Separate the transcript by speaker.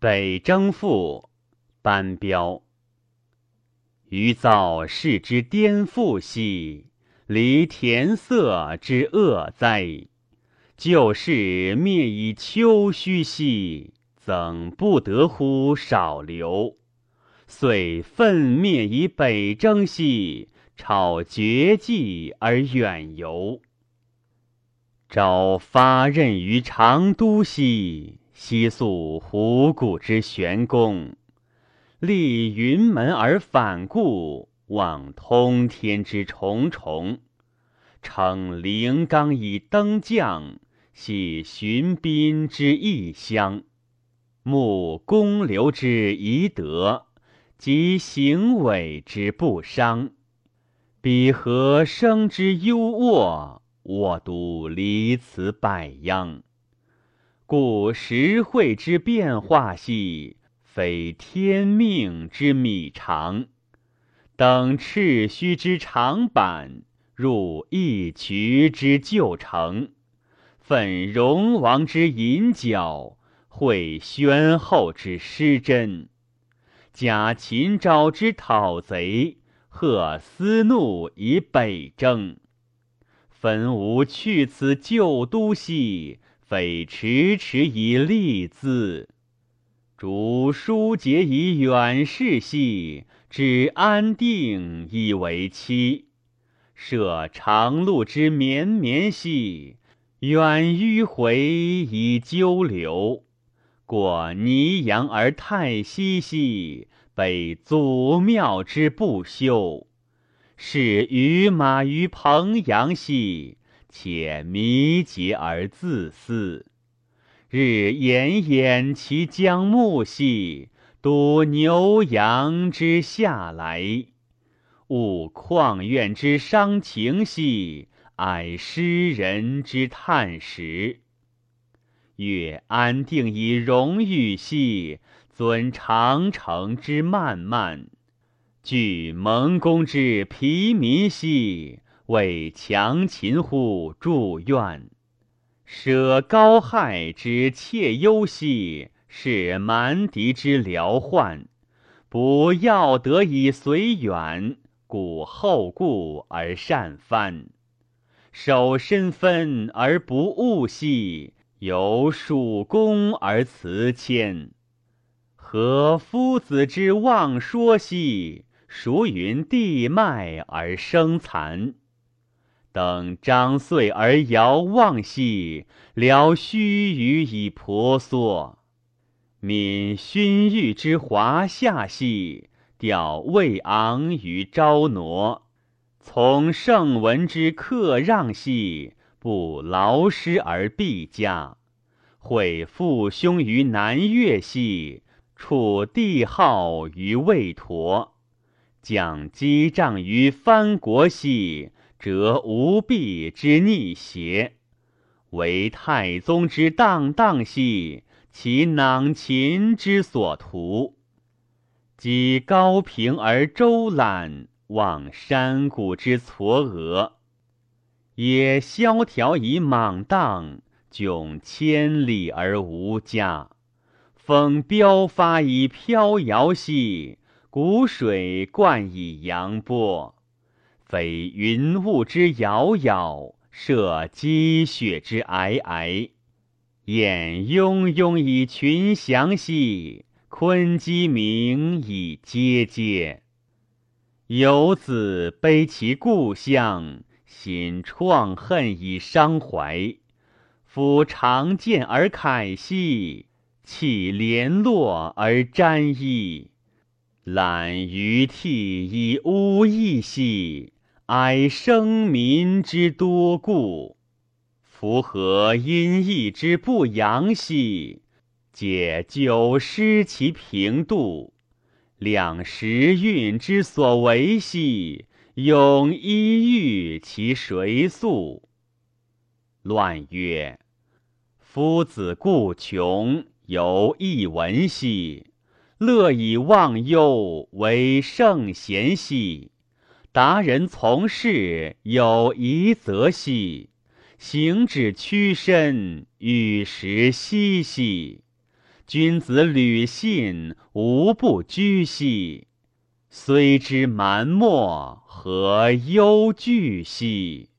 Speaker 1: 北征赋班彪。余造世之颠覆兮，离田色之恶哉！旧事灭以丘墟兮，怎不得乎少留？遂奋灭以北征兮，超绝迹而远游。朝发任于长都兮，夕宿虎谷之玄宫。立云门而反顾，望通天之重重。乘灵冈以登将，系寻宾之异乡。慕公刘之遗德，及行伪之不伤。彼何生之优渥？我独离此百殃。故时会之变化兮。非天命之米长，等赤须之长板，入一渠之旧城，奋荣王之银角，会宣后之失真，假秦昭之讨贼，贺思怒以北征。分吾去此旧都兮，匪迟迟以立兹。主书节以远视兮，指安定以为期。涉长路之绵绵兮，远迂回以纠流。过泥阳而太息兮，北祖庙之不修。是于马于彭阳兮，且弥结而自私。日炎炎其将暮兮，睹牛羊之下来；悟旷怨之伤情兮，哀诗人之叹时。越安定以荣誉兮，尊长城之漫漫；据蒙公之疲民兮，为强秦乎祝愿。舍高害之切忧兮，是蛮敌之辽患。不要得以随远，故后顾而善藩。守身分而不务兮，有属公而辞谦。何夫子之妄说兮，孰云地脉而生残？等张遂而遥望兮，聊须臾以婆娑。泯勋玉之华夏兮，吊魏昂于昭挪。从圣文之克让兮，不劳师而必家。会父兄于南越兮，处帝号于魏陀。将击杖于藩国兮。则无弊之逆邪，为太宗之荡荡兮，其囊秦之所图。积高平而周览，望山谷之嵯峨。也萧条以莽荡，迥千里而无家。风飙发以飘摇兮，谷水灌以扬波。匪云雾之杳杳，涉积雪之皑皑。雁雍雍以群翔兮，鲲鸡鸣以喈喈。游子悲其故乡，心怆恨以伤怀。夫长剑而慨兮，弃连络而沾衣。览于涕以呜咽兮。哀生民之多故，夫何因义之不扬兮？解九失其平度，两时运之所为兮，永一遇其谁宿？乱曰：夫子固穷，犹一闻兮；乐以忘忧，为圣贤兮。达人从事，有疑则兮；行止屈伸，与时息兮。君子履信，无不居兮。虽知蛮漠，何忧惧兮？